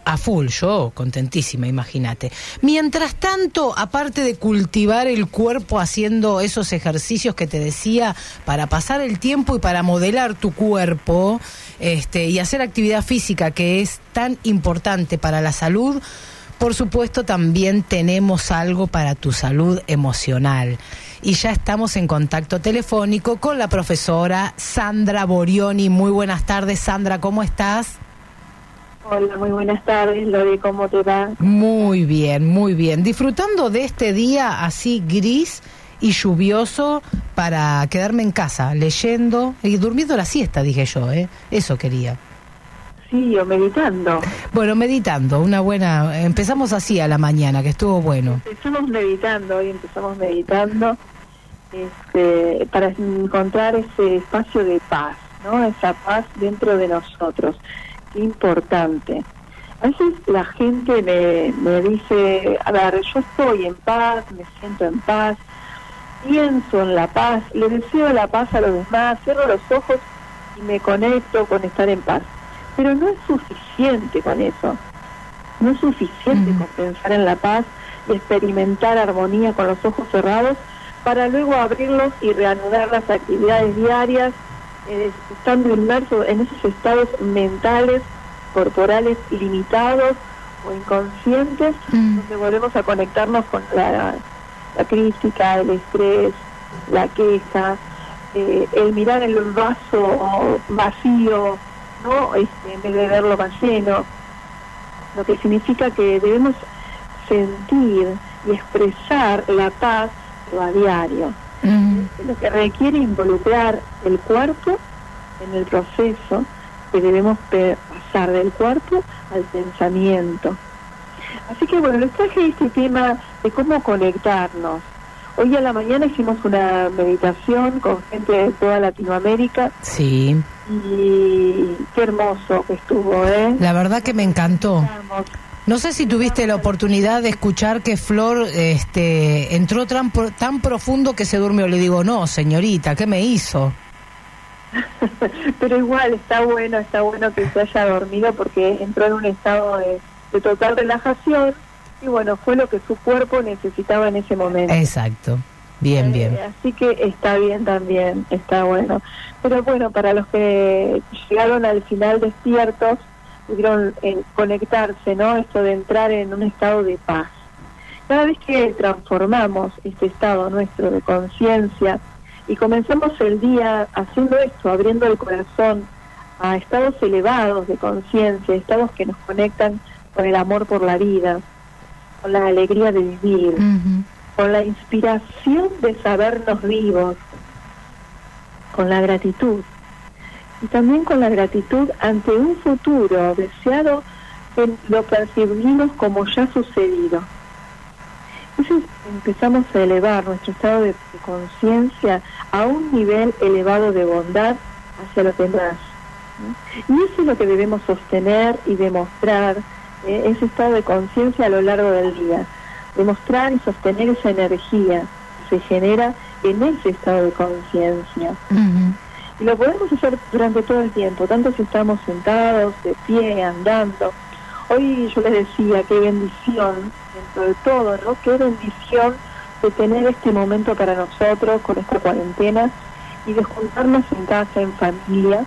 A full, yo contentísima, imagínate. Mientras tanto, aparte de cultivar el cuerpo haciendo esos ejercicios que te decía para pasar el tiempo y para modelar tu cuerpo, este, y hacer actividad física que es tan importante para la salud, por supuesto también tenemos algo para tu salud emocional. Y ya estamos en contacto telefónico con la profesora Sandra Borioni. Muy buenas tardes, Sandra, ¿cómo estás? Hola, muy buenas tardes, Lori, ¿cómo te va? Muy bien, muy bien. Disfrutando de este día así gris y lluvioso para quedarme en casa, leyendo y durmiendo la siesta, dije yo, ¿eh? Eso quería. Sí, o meditando. Bueno, meditando, una buena... Empezamos así a la mañana, que estuvo bueno. Empezamos meditando, hoy empezamos meditando este, para encontrar ese espacio de paz, ¿no? Esa paz dentro de nosotros. Importante. A veces la gente me, me dice, a ver, yo estoy en paz, me siento en paz, pienso en la paz, le deseo la paz a los demás, cierro los ojos y me conecto con estar en paz. Pero no es suficiente con eso. No es suficiente con pensar en la paz y experimentar armonía con los ojos cerrados para luego abrirlos y reanudar las actividades diarias, eh, estando inmersos en esos estados mentales, corporales limitados o inconscientes, donde volvemos a conectarnos con la, la crítica, el estrés, la queja, eh, el mirar el vaso vacío, ¿no? Este, en vez de verlo más lleno, lo que significa que debemos sentir y expresar la paz a diario. Lo que requiere involucrar el cuerpo en el proceso que debemos pasar del cuerpo al pensamiento. Así que bueno, les traje este tema de cómo conectarnos. Hoy a la mañana hicimos una meditación con gente de toda Latinoamérica Sí, y qué hermoso que estuvo, ¿eh? la verdad que me encantó. No sé si tuviste la oportunidad de escuchar que Flor este, entró tan, tan profundo que se durmió. Le digo, no, señorita, ¿qué me hizo? (laughs) Pero igual está bueno, está bueno que se haya dormido porque entró en un estado de, de total relajación y bueno, fue lo que su cuerpo necesitaba en ese momento. Exacto. Bien, bien. Eh, Así que está bien también, está bueno. Pero bueno, para los que llegaron al final despiertos, pudieron eh, conectarse, ¿no? Esto de entrar en un estado de paz. Cada vez que transformamos este estado nuestro de conciencia y comenzamos el día haciendo esto, abriendo el corazón a estados elevados de conciencia, estados que nos conectan con el amor por la vida, con la alegría de vivir, con la inspiración de sabernos vivos, con la gratitud y también con la gratitud ante un futuro deseado que lo percibimos como ya sucedido. Entonces empezamos a elevar nuestro estado de, conciencia a un nivel elevado de bondad hacia los demás. Y eso es lo que debemos sostener y demostrar, eh, ese estado de conciencia a lo largo del día. Demostrar y sostener esa energía que se genera en ese estado de conciencia. Y lo podemos hacer durante todo el tiempo, tanto si estamos sentados, de pie, andando. Hoy yo les decía qué bendición, dentro de todo, ¿no? Qué bendición de tener este momento para nosotros con esta cuarentena y de juntarnos en casa, en familia,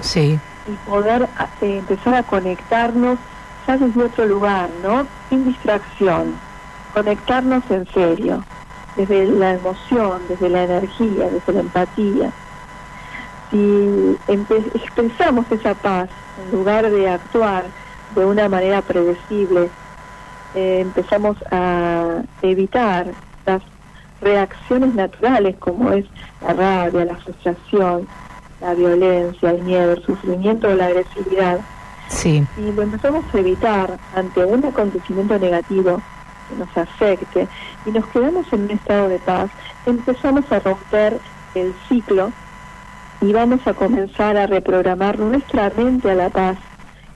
Sí. y poder eh, empezar a conectarnos ya desde otro lugar, ¿no? Sin distracción, conectarnos en serio, desde la emoción, desde la energía, desde la empatía. Si expresamos esa paz en lugar de actuar de una manera predecible, eh, empezamos a evitar las reacciones naturales como es la rabia, la frustración, la violencia, el miedo, el sufrimiento o la agresividad. Sí. Y lo empezamos a evitar ante un acontecimiento negativo que nos afecte y nos quedamos en un estado de paz, empezamos a romper el ciclo y vamos a comenzar a reprogramar nuestra mente a la paz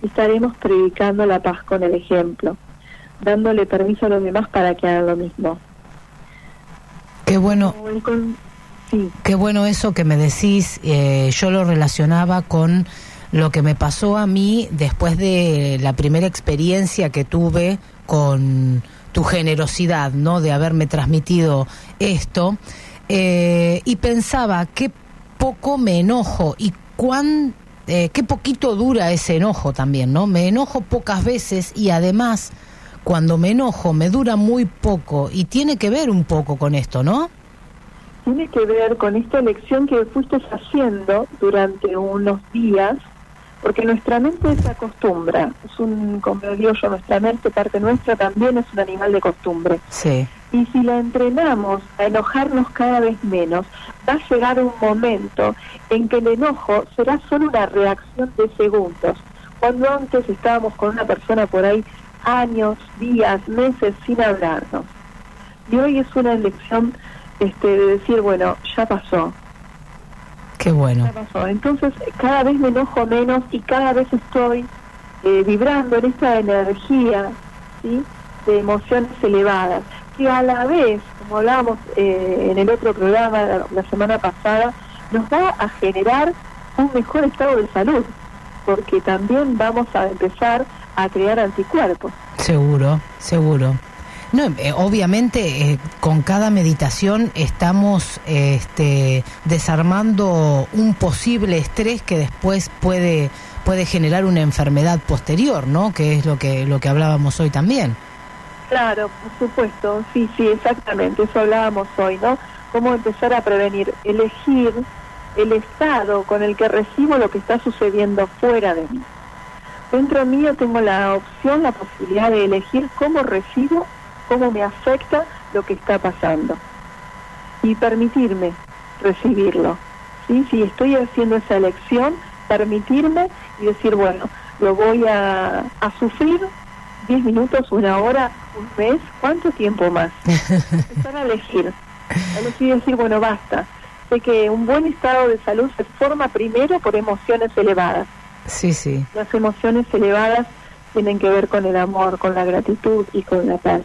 y estaremos predicando la paz con el ejemplo, dándole permiso a los demás para que hagan lo mismo. Qué bueno. Sí. Qué bueno eso que me decís. eh, yo lo relacionaba con lo que me pasó a mí después de la primera experiencia que tuve con tu generosidad, ¿no? De haberme transmitido esto. eh, y pensaba qué poco me enojo y cuán eh, qué poquito dura ese enojo también, ¿no? Me enojo pocas veces y además cuando me enojo me dura muy poco y tiene que ver un poco con esto, ¿no? tiene que ver con esta elección que fuiste haciendo durante unos días, porque nuestra mente se acostumbra, es un, como digo yo, nuestra mente, parte nuestra, también es un animal de costumbre. Sí. Y si la entrenamos a enojarnos cada vez menos, va a llegar un momento en que el enojo será solo una reacción de segundos. Cuando antes estábamos con una persona por ahí años, días, meses sin hablarnos. Y hoy es una elección este, de decir, bueno, ya pasó, Qué bueno. ya pasó. Entonces cada vez me enojo menos y cada vez estoy eh, vibrando en esta energía ¿sí? de emociones elevadas, que a la vez, como hablábamos eh, en el otro programa la, semana pasada, nos va a generar un mejor estado de salud, porque también vamos a empezar a crear anticuerpos. Seguro, seguro. No, eh, obviamente eh, con cada meditación estamos este, desarmando un posible estrés que después puede puede generar una enfermedad posterior, ¿no? Que es lo que lo que hablábamos hoy también. Claro, por supuesto, sí, sí, exactamente, eso hablábamos hoy, ¿no? Cómo empezar a prevenir, elegir el estado con el que recibo lo que está sucediendo fuera de mí. Dentro mío tengo la opción, la posibilidad de elegir cómo recibo, cómo me afecta lo que está pasando. Y permitirme recibirlo. ¿sí? Si estoy haciendo esa elección, permitirme y decir, bueno, lo voy a, a sufrir 10 minutos, una hora, un mes, ¿cuánto tiempo más? (laughs) Empezar a elegir. A elegir decir, bueno, basta. Sé que un buen estado de salud se forma primero por emociones elevadas. Sí, sí. Las emociones elevadas tienen que ver con el amor, con la gratitud y con la paz.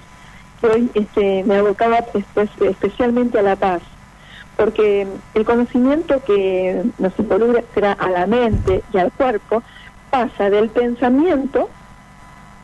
Hoy este, me abocaba espe- especialmente a la paz, porque el conocimiento que nos involucra a la mente y al cuerpo pasa del pensamiento,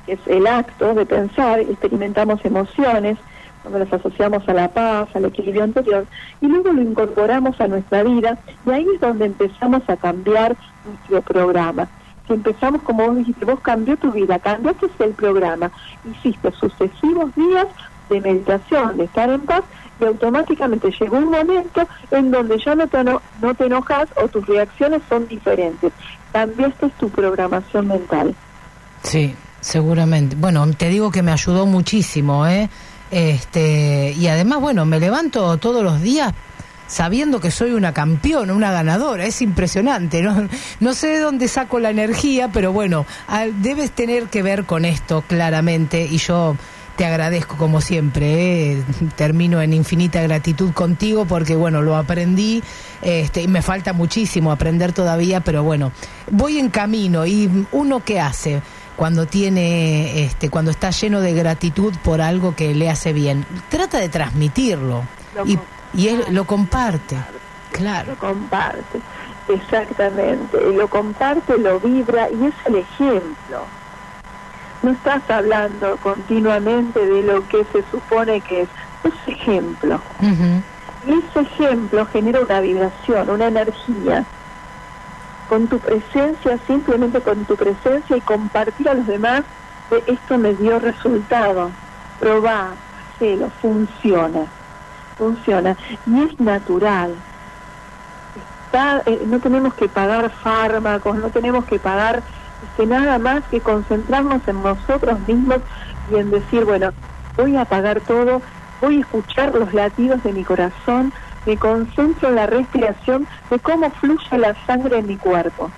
es el acto de pensar, experimentamos emociones, cuando las asociamos a la paz, al equilibrio anterior, y luego lo incorporamos a nuestra vida, y ahí es donde empezamos a cambiar nuestro programa. Si empezamos, como vos dijiste, vos cambió tu vida, cambiaste el programa, hiciste sucesivos días de meditación, de estar en paz, y automáticamente llegó un momento en donde ya no te, eno- no te enojas o tus reacciones son diferentes. Cambiaste tu programación mental. Sí, seguramente. Bueno, te digo que me ayudó muchísimo, ¿eh? Este, y además, bueno, me levanto todos los días sabiendo que soy una campeona, una ganadora, es impresionante, ¿no? (laughs) No sé de dónde saco la energía, pero bueno, debes tener que ver con esto claramente y yo te agradezco como siempre, ¿eh? termino en infinita gratitud contigo porque bueno, lo aprendí este, y me falta muchísimo aprender todavía, pero bueno, voy en camino y uno qué hace cuando tiene, este, cuando está lleno de gratitud por algo que le hace bien, trata de transmitirlo Lo y, y él lo comparte, claro. Lo comparte, exactamente. Lo comparte, lo vibra y es el ejemplo. No estás hablando continuamente de lo que se supone que es, es ejemplo. Y ese ejemplo genera una vibración, una energía. Con tu presencia, simplemente con tu presencia y compartir a los demás, de esto me dio resultado. Probá, hacelo, funciona. Funciona. Y es natural. Está, eh, no tenemos que pagar fármacos, no tenemos que pagar este, nada más que concentrarnos en nosotros mismos y en decir, bueno, voy a apagar todo, voy a escuchar los latidos de mi corazón, me concentro en la respiración de cómo fluye la sangre en mi cuerpo.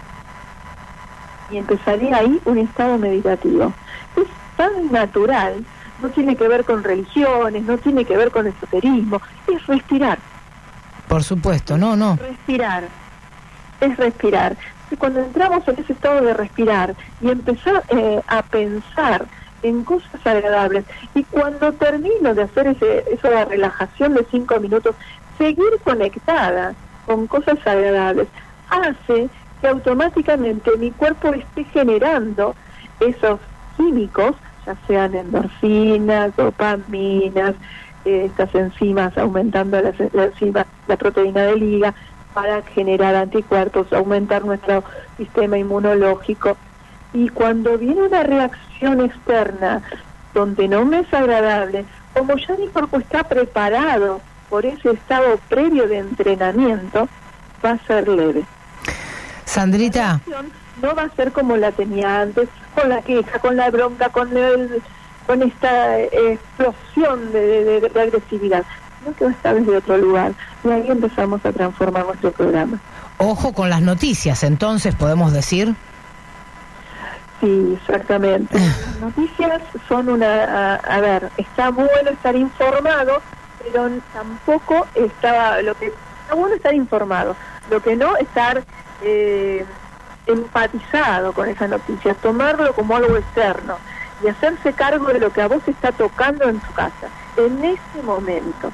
Y empezaría ahí un estado meditativo. Es tan natural, no tiene que ver con religiones, no tiene que ver con esoterismo, es respirar Por supuesto, no, no. respirar, es respirar. Y cuando entramos en ese estado de respirar y empezar eh, a pensar en cosas agradables, y cuando termino de hacer ese, esa relajación de cinco minutos, seguir conectada con cosas agradables, hace que automáticamente mi cuerpo esté generando esos químicos, ya sean endorfinas, dopaminas, eh, estas enzimas aumentando la la proteína de liga para generar anticuerpos, aumentar nuestro sistema inmunológico. Y cuando viene una reacción externa donde no me es agradable, como ya mi cuerpo está preparado por ese estado previo de entrenamiento, va a ser leve. Sandrita, No va a ser como la tenía antes, con la queja, con la bronca, con el, con esta eh, explosión de, de- de agresividad, sino que va a estar desde otro lugar. Y ahí empezamos a transformar nuestro programa. ojo con las noticias, entonces podemos decir. Sí, exactamente. (laughs) Las noticias son una... A, a ver, está bueno estar informado, pero tampoco está... Lo que está bueno estar informado, lo que no estar eh, empatizado con esas noticias, tomarlo como algo externo y hacerse cargo de lo que a vos está tocando en tu casa, en este momento.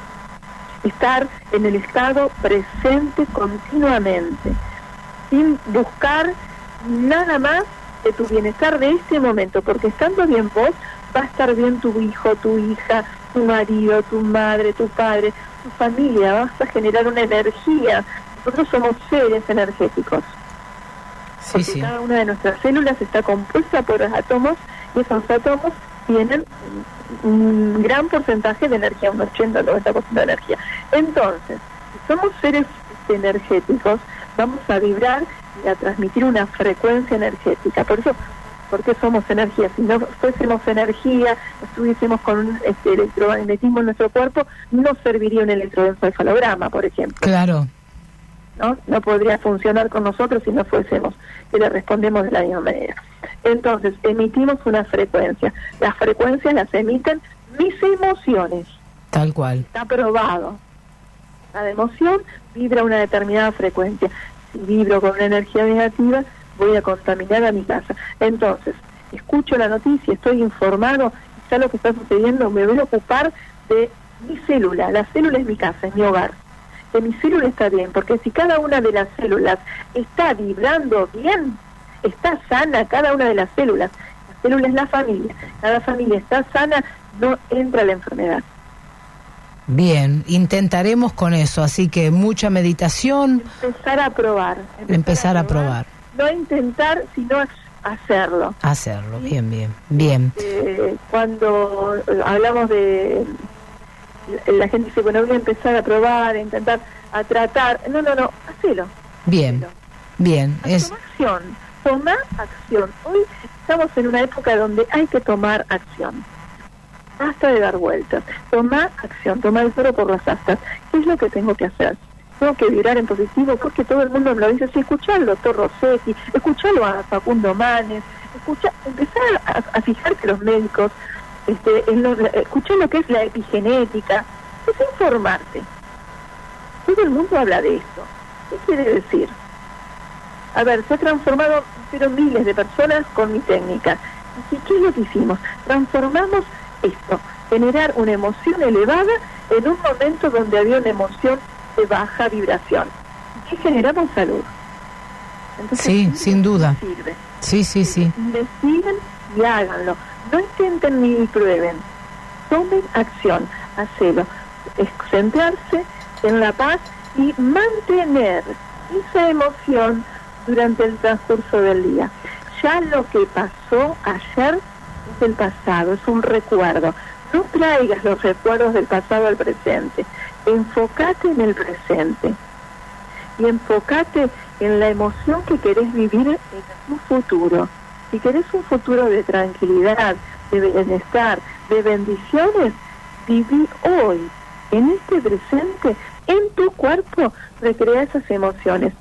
Estar en el estado presente continuamente, sin buscar nada más de tu bienestar de este momento, porque estando bien vos, va a estar bien tu hijo, tu hija, tu marido, tu madre, tu padre, tu familia, vas a generar una energía. Nosotros somos seres energéticos. Sí, porque sí. cada una de nuestras células está compuesta por átomos y esos átomos tienen un gran porcentaje de energía, un 80 90% de energía. Entonces, si somos seres energéticos, vamos a vibrar y a transmitir una frecuencia energética. Por eso, porque somos energía. Si no fuésemos energía, estuviésemos con un este, electromagnetismo en nuestro cuerpo, no serviría un electroencefalograma, por ejemplo. Claro. ¿no? No podría funcionar con nosotros si no fuésemos, que le respondemos de la misma manera. Entonces, emitimos una frecuencia. Las frecuencias las emiten mis emociones. Tal cual. Está probado. Cada emoción vibra a una determinada frecuencia. Si vibro con una energía negativa, voy a contaminar a mi casa. Entonces, escucho la noticia, estoy informado, está lo que está sucediendo, me voy a ocupar de mi célula. La célula es mi casa, es mi hogar. Que mi célula está bien, porque si cada una de las células está vibrando bien, está sana cada una de las células. La célula es la familia. Cada familia está sana, no entra la enfermedad. Bien, intentaremos con eso, así que mucha meditación, empezar a probar. empezar a probar, No intentar, sino hacerlo. hacerlo. Bien, bien, bien. Eh, cuando hablamos de... La gente dice, bueno, voy a empezar a probar, a intentar, a tratar. No, no, no, hacelo. Bien, bien. Es, Toma acción. Toma acción. Hoy estamos en una época donde hay que tomar acción. Basta de dar vueltas. Toma acción, toma el toro por las astas. ¿Qué es lo que tengo que hacer? Tengo que vibrar en positivo porque todo el mundo me lo dice. Sí, escuchá al doctor Rossetti, escuchalo a Facundo Manes, escucha, empezar a, a fijarte los médicos, este, en lo, escuchar lo que es la epigenética, es informarte. Todo el mundo habla de esto. ¿Qué quiere decir? A ver, se ha transformado, pero miles de personas con mi técnica. ¿Y qué es lo que hicimos? Transformamos esto, generar una emoción elevada en un momento donde había una emoción de baja vibración. ¿Qué generamos salud? Entonces, sí, sin duda. Sirve. Sí, sí, sí. Investiguen y háganlo. No intenten ni prueben. Tomen acción, hacelo. Es centrarse en la paz y mantener esa emoción durante el transcurso del día. Ya lo que pasó ayer es el pasado, es un recuerdo. No traigas los recuerdos del pasado al presente. Enfócate en el presente. Y enfócate en la emoción que querés vivir en tu futuro. Si querés un futuro de tranquilidad, de bienestar, de bendiciones, viví hoy, en este presente, en tu cuerpo, recrea esas emociones.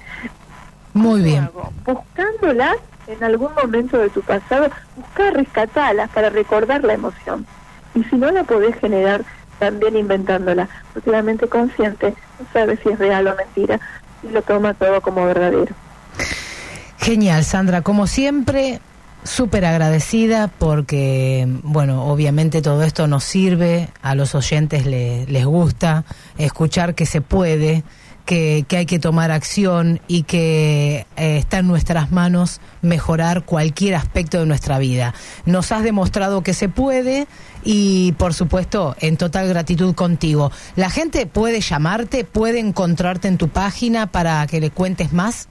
Muy bien. Buscándolas en algún momento de tu pasado, busca rescatarlas para recordar la emoción. Y si no la podés generar, también inventándola, porque la mente consciente no sabe si es real o mentira y lo toma todo como verdadero. Genial, Sandra. Como siempre, súper agradecida porque, bueno, obviamente todo esto nos sirve, a los oyentes le- les gusta escuchar que se puede, que, que hay que tomar acción y que eh, está en nuestras manos mejorar cualquier aspecto de nuestra vida. Nos has demostrado que se puede y, por supuesto, en total gratitud contigo. ¿La gente puede llamarte, puede encontrarte en tu página para que le cuentes más?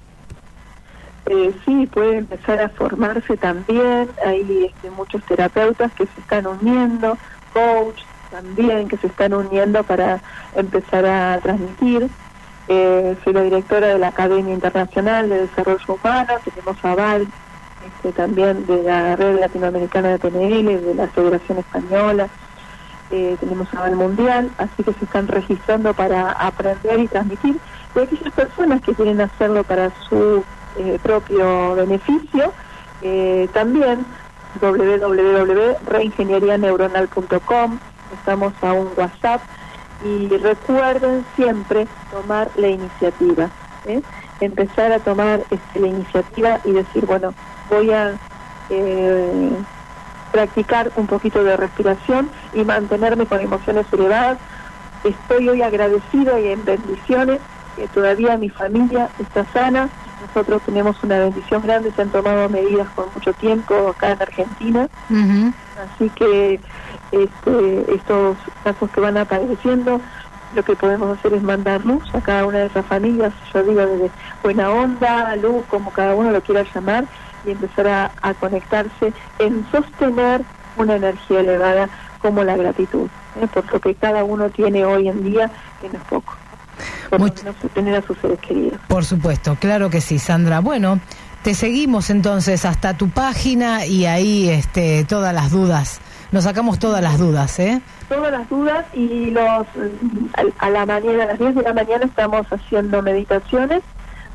Eh, sí, puede empezar a formarse también. Hay este, muchos terapeutas que se están uniendo, coach también que se están uniendo para empezar a transmitir. Eh, soy la directora de la Academia Internacional de Desarrollo Humano, tenemos aval este, también de la Red Latinoamericana de PNL, de la Federación Española, eh, tenemos aval mundial, así que se están registrando para aprender y transmitir. Y aquellas personas que quieren hacerlo para su eh, propio beneficio, eh, también www.reingenierianeuronal.com, estamos a un WhatsApp y recuerden siempre tomar la iniciativa, ¿eh? empezar a tomar este, la iniciativa y decir, bueno, voy a eh, practicar un poquito de respiración y mantenerme con emociones elevadas. Estoy hoy agradecido y en bendiciones que todavía mi familia está sana. Nosotros tenemos una bendición grande, se han tomado medidas con mucho tiempo acá en Argentina. Así que este, estos casos que van apareciendo, lo que podemos hacer es mandar luz a cada una de esas familias, yo digo desde buena onda, luz, como cada uno lo quiera llamar, y empezar a, a conectarse en sostener una energía elevada como la gratitud, ¿eh? por lo que cada uno tiene hoy en día, que no es poco. Por tener a sus seres queridos. Por supuesto, claro que sí, Sandra. Bueno, te seguimos entonces hasta tu página y ahí este, todas las dudas. Nos sacamos todas las dudas, ¿eh? Todas las dudas y los a, a la mañana, a las 10 de la mañana estamos haciendo meditaciones,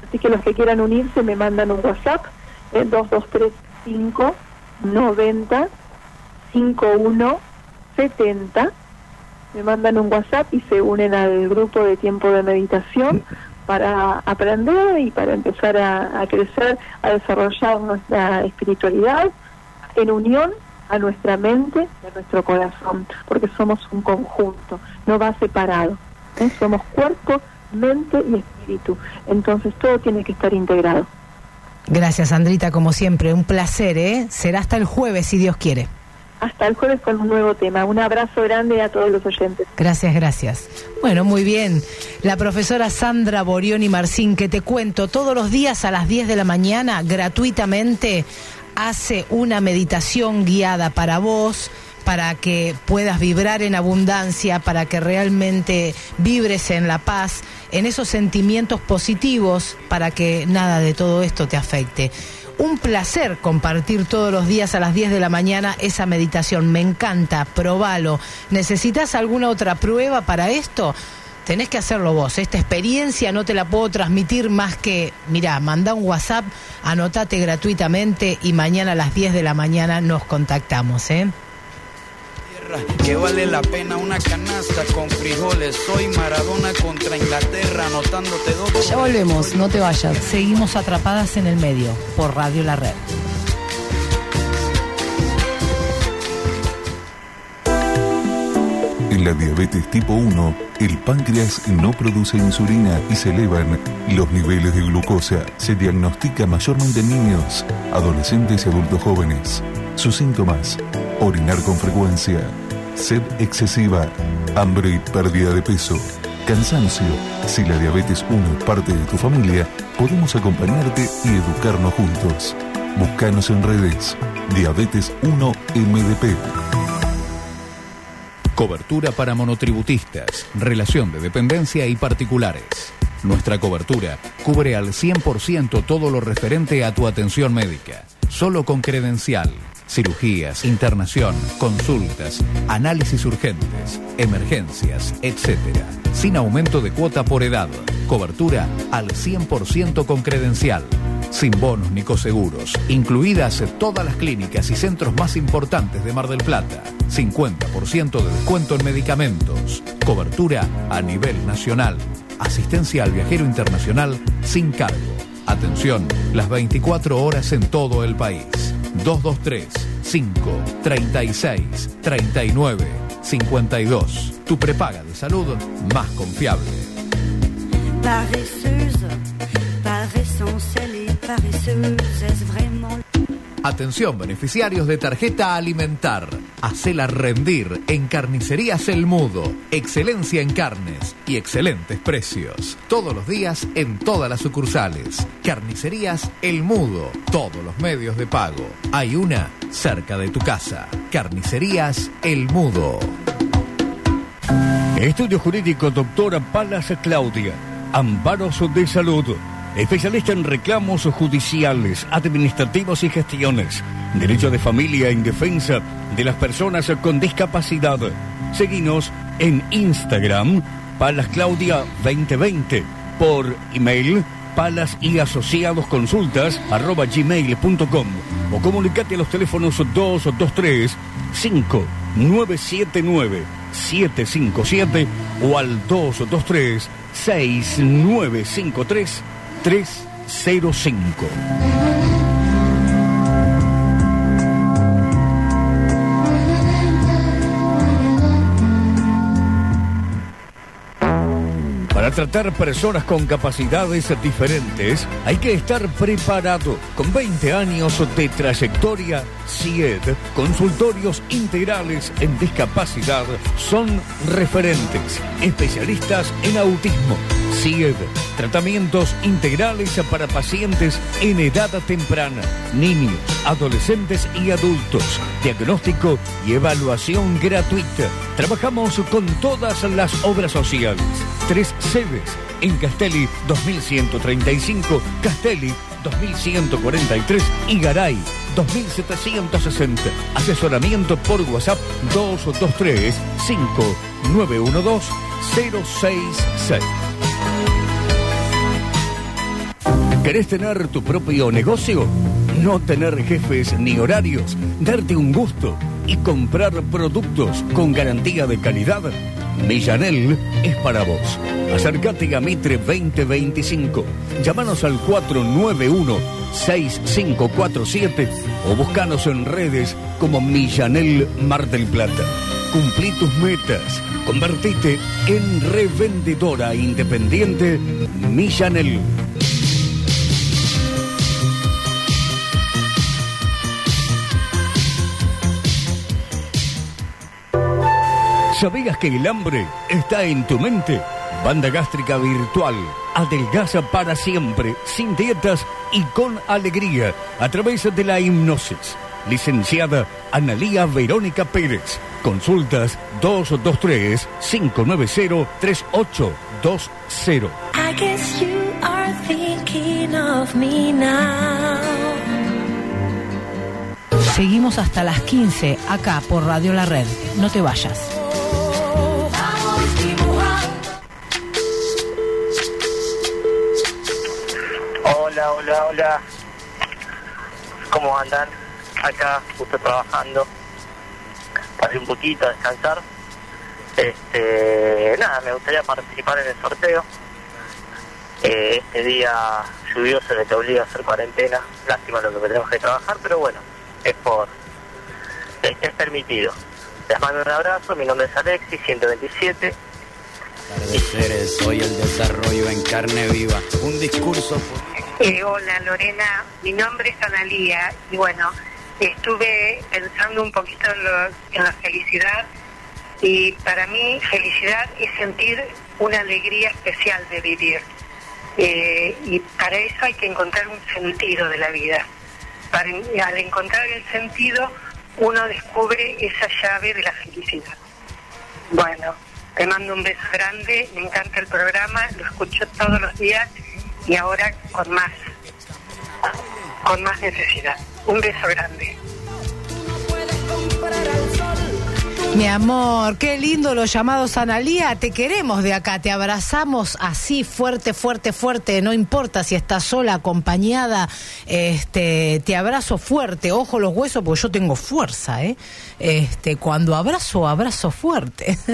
así que los que quieran unirse me mandan un WhatsApp, eh, 2235 90 51 70 me mandan un WhatsApp y se unen al grupo de tiempo de meditación para aprender y para empezar a, crecer, a desarrollar nuestra espiritualidad en unión a nuestra mente y a nuestro corazón, porque somos un conjunto, no va separado. ¿eh? Somos cuerpo, mente y espíritu. Entonces todo tiene que estar integrado. Gracias, Sandrita, como siempre. Un placer, ¿eh? Será hasta el jueves, si Dios quiere. Hasta el jueves con un nuevo tema. Un abrazo grande a todos los oyentes. Gracias, gracias. Bueno, muy bien. La profesora Sandra Borioni Marcín, que te cuento todos los días a las 10 de la mañana, gratuitamente, hace una meditación guiada para vos para que puedas vibrar en abundancia, para que realmente vibres en la paz, en esos sentimientos positivos, para que nada de todo esto te afecte. Un placer compartir todos los días a las 10 de la mañana esa meditación. Me encanta, probalo. ¿Necesitas alguna otra prueba para esto? Tenés que hacerlo vos. Esta experiencia no te la puedo transmitir más que, mira, manda un WhatsApp, anotate gratuitamente y mañana a las 10 de la mañana nos contactamos, ¿eh? Que vale la pena una canasta con frijoles. Soy Maradona contra Inglaterra, anotándote dos. Ya volvemos, no te vayas. Seguimos atrapadas en el medio por Radio La Red. En la diabetes tipo 1, el páncreas no produce insulina y se elevan los niveles de glucosa. Se diagnostica mayormente en niños, adolescentes y adultos jóvenes. Sus síntomas, orinar con frecuencia, sed excesiva, hambre y pérdida de peso, cansancio. Si la diabetes 1 es parte de tu familia, podemos acompañarte y educarnos juntos. Búscanos en redes. Diabetes 1 MDP. Cobertura para monotributistas, relación de dependencia y particulares. Nuestra cobertura cubre al 100% todo lo referente a tu atención médica, solo con credencial. Cirugías, internación, consultas, análisis urgentes, emergencias, etc. Sin aumento de cuota por edad. Cobertura al 100% con credencial. Sin bonos ni coseguros. Incluidas todas las clínicas y centros más importantes de Mar del Plata. 50% de descuento en medicamentos. Cobertura a nivel nacional. Asistencia al viajero internacional sin cargo. Atención, las 24 horas en todo el país. 223 5 36 39 52. Tu prepaga de salud más confiable. paresseuse, par essence elle est paresseuse, est-ce vraiment Atención, beneficiarios de tarjeta alimentar. Hacela rendir en Carnicerías El Mudo. Excelencia en carnes y excelentes precios. Todos los días en todas las sucursales. Carnicerías El Mudo. Todos los medios de pago. Hay una cerca de tu casa. Carnicerías El Mudo. Estudio Jurídico Doctora Palas Claudia. Amparos de Salud. Especialista en reclamos judiciales, administrativos y gestiones. Derecho de familia en defensa de las personas con discapacidad. Seguinos en Instagram, Palas Claudia 2020. Por email, palas y asociados consultas arroba gmail.com o comunicate a los teléfonos 223 5979 757 o al 223 6953 305. Para tratar personas con capacidades diferentes hay que estar preparado. Con 20 años de trayectoria, CIED, consultorios integrales en discapacidad, son referentes, especialistas en autismo. CIED, tratamientos integrales para pacientes en edad temprana, niños, adolescentes y adultos, diagnóstico y evaluación gratuita. Trabajamos con todas las obras sociales. Tres sedes en Castelli 2135, Castelli 2143 y Garay 2760. Asesoramiento por WhatsApp 223 5912 066. ¿Querés tener tu propio negocio? No tener jefes ni horarios, darte un gusto y comprar productos con garantía de calidad. Millanel es para vos. Acércate a Mitre 2025. Llámanos al 491-6547 o buscanos en redes como Millanel Mar del Plata. Cumplí tus metas. Convertite en revendedora independiente Millanel. ¿Sabías que el hambre está en tu mente? Banda gástrica virtual. Adelgaza para siempre, sin dietas y con alegría, a través de la hipnosis. Licenciada Analía Verónica Pérez. Consultas 223-590-3820. I guess you are thinking of me now. Seguimos hasta las 15 acá por Radio La Red. No te vayas. Hola, hola. ¿Cómo andan? Acá, justo trabajando. Pasé un poquito a descansar. Este, nada, me gustaría participar en el sorteo. Eh, este día lluvioso que te obliga a hacer cuarentena. Lástima lo que tenemos que trabajar, pero bueno, es por. es, permitido. Les mando un abrazo, mi nombre es Alexis, 127. Pareceres, soy el desarrollo en carne viva. Un discurso. Eh, hola Lorena, mi nombre es Analía y bueno, estuve pensando un poquito en, lo- en la felicidad. Y para mí felicidad es sentir una alegría especial de vivir. Eh, y para eso hay que encontrar un sentido de la vida. Al encontrar el sentido uno descubre esa llave de la felicidad. Bueno, te mando un beso grande, me encanta el programa, lo escucho todos los días y ahora con más, con más necesidad. Un beso grande. Mi amor, qué lindo los llamados Analía. Te queremos de acá, te abrazamos así fuerte, fuerte, fuerte. No importa si estás sola, acompañada, este, te abrazo fuerte. Ojo los huesos, porque yo tengo fuerza, ¿eh? Este, cuando abrazo, abrazo fuerte. (laughs)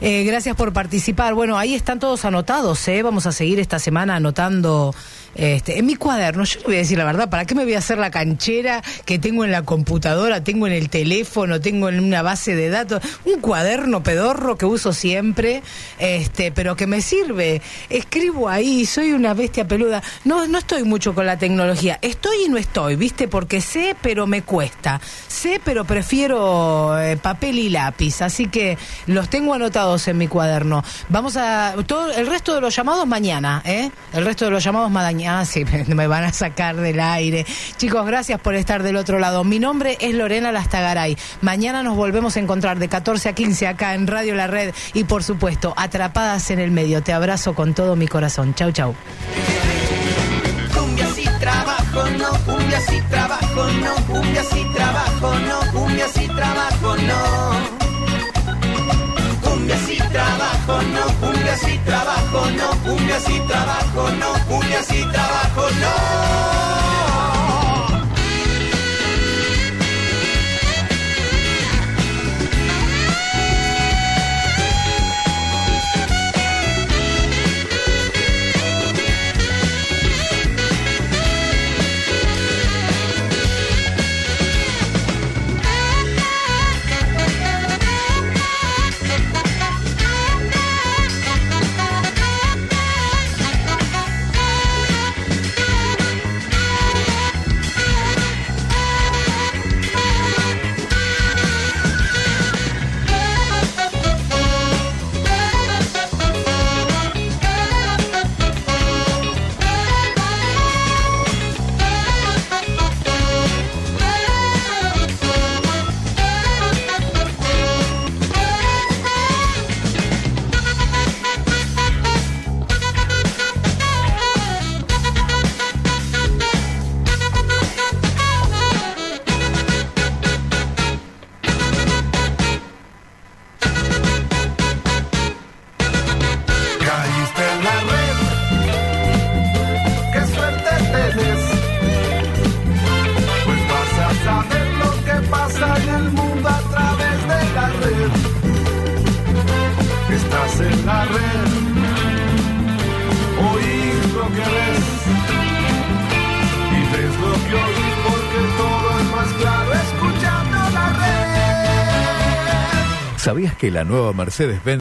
Eh, gracias por participar. Bueno, ahí están todos anotados, ¿eh? Vamos a seguir esta semana anotando este, en mi cuaderno. Yo le voy a decir la verdad, ¿para qué me voy a hacer la canchera que tengo en la computadora, tengo en el teléfono, tengo en una base de datos, un cuaderno pedorro que uso siempre, este, pero que me sirve. Escribo ahí, soy una bestia peluda. No, no estoy mucho con la tecnología. Estoy y no estoy, ¿viste? Porque sé, pero me cuesta. Sé, pero prefiero eh, papel y lápiz. Así que los tengo anotados en mi cuaderno. Vamos a. todo El resto de los llamados mañana, ¿eh? El resto de los llamados mañana. Sí, (laughs) me van a sacar del aire. Chicos, gracias por estar del otro lado. Mi nombre es Lorena Lastagaray. Mañana nos volvemos a encontrar de 14 a 15 acá en Radio La Red y por supuesto, atrapadas en el medio. Te abrazo con todo mi corazón. Chau, chau. No, trabajo, no, trabajo, no, trabajo, no. Trabajo, no, cumbia si trabajo, no, cumbia si trabajo, no, cumbia si trabajo, no. La nueva Mercedes-Benz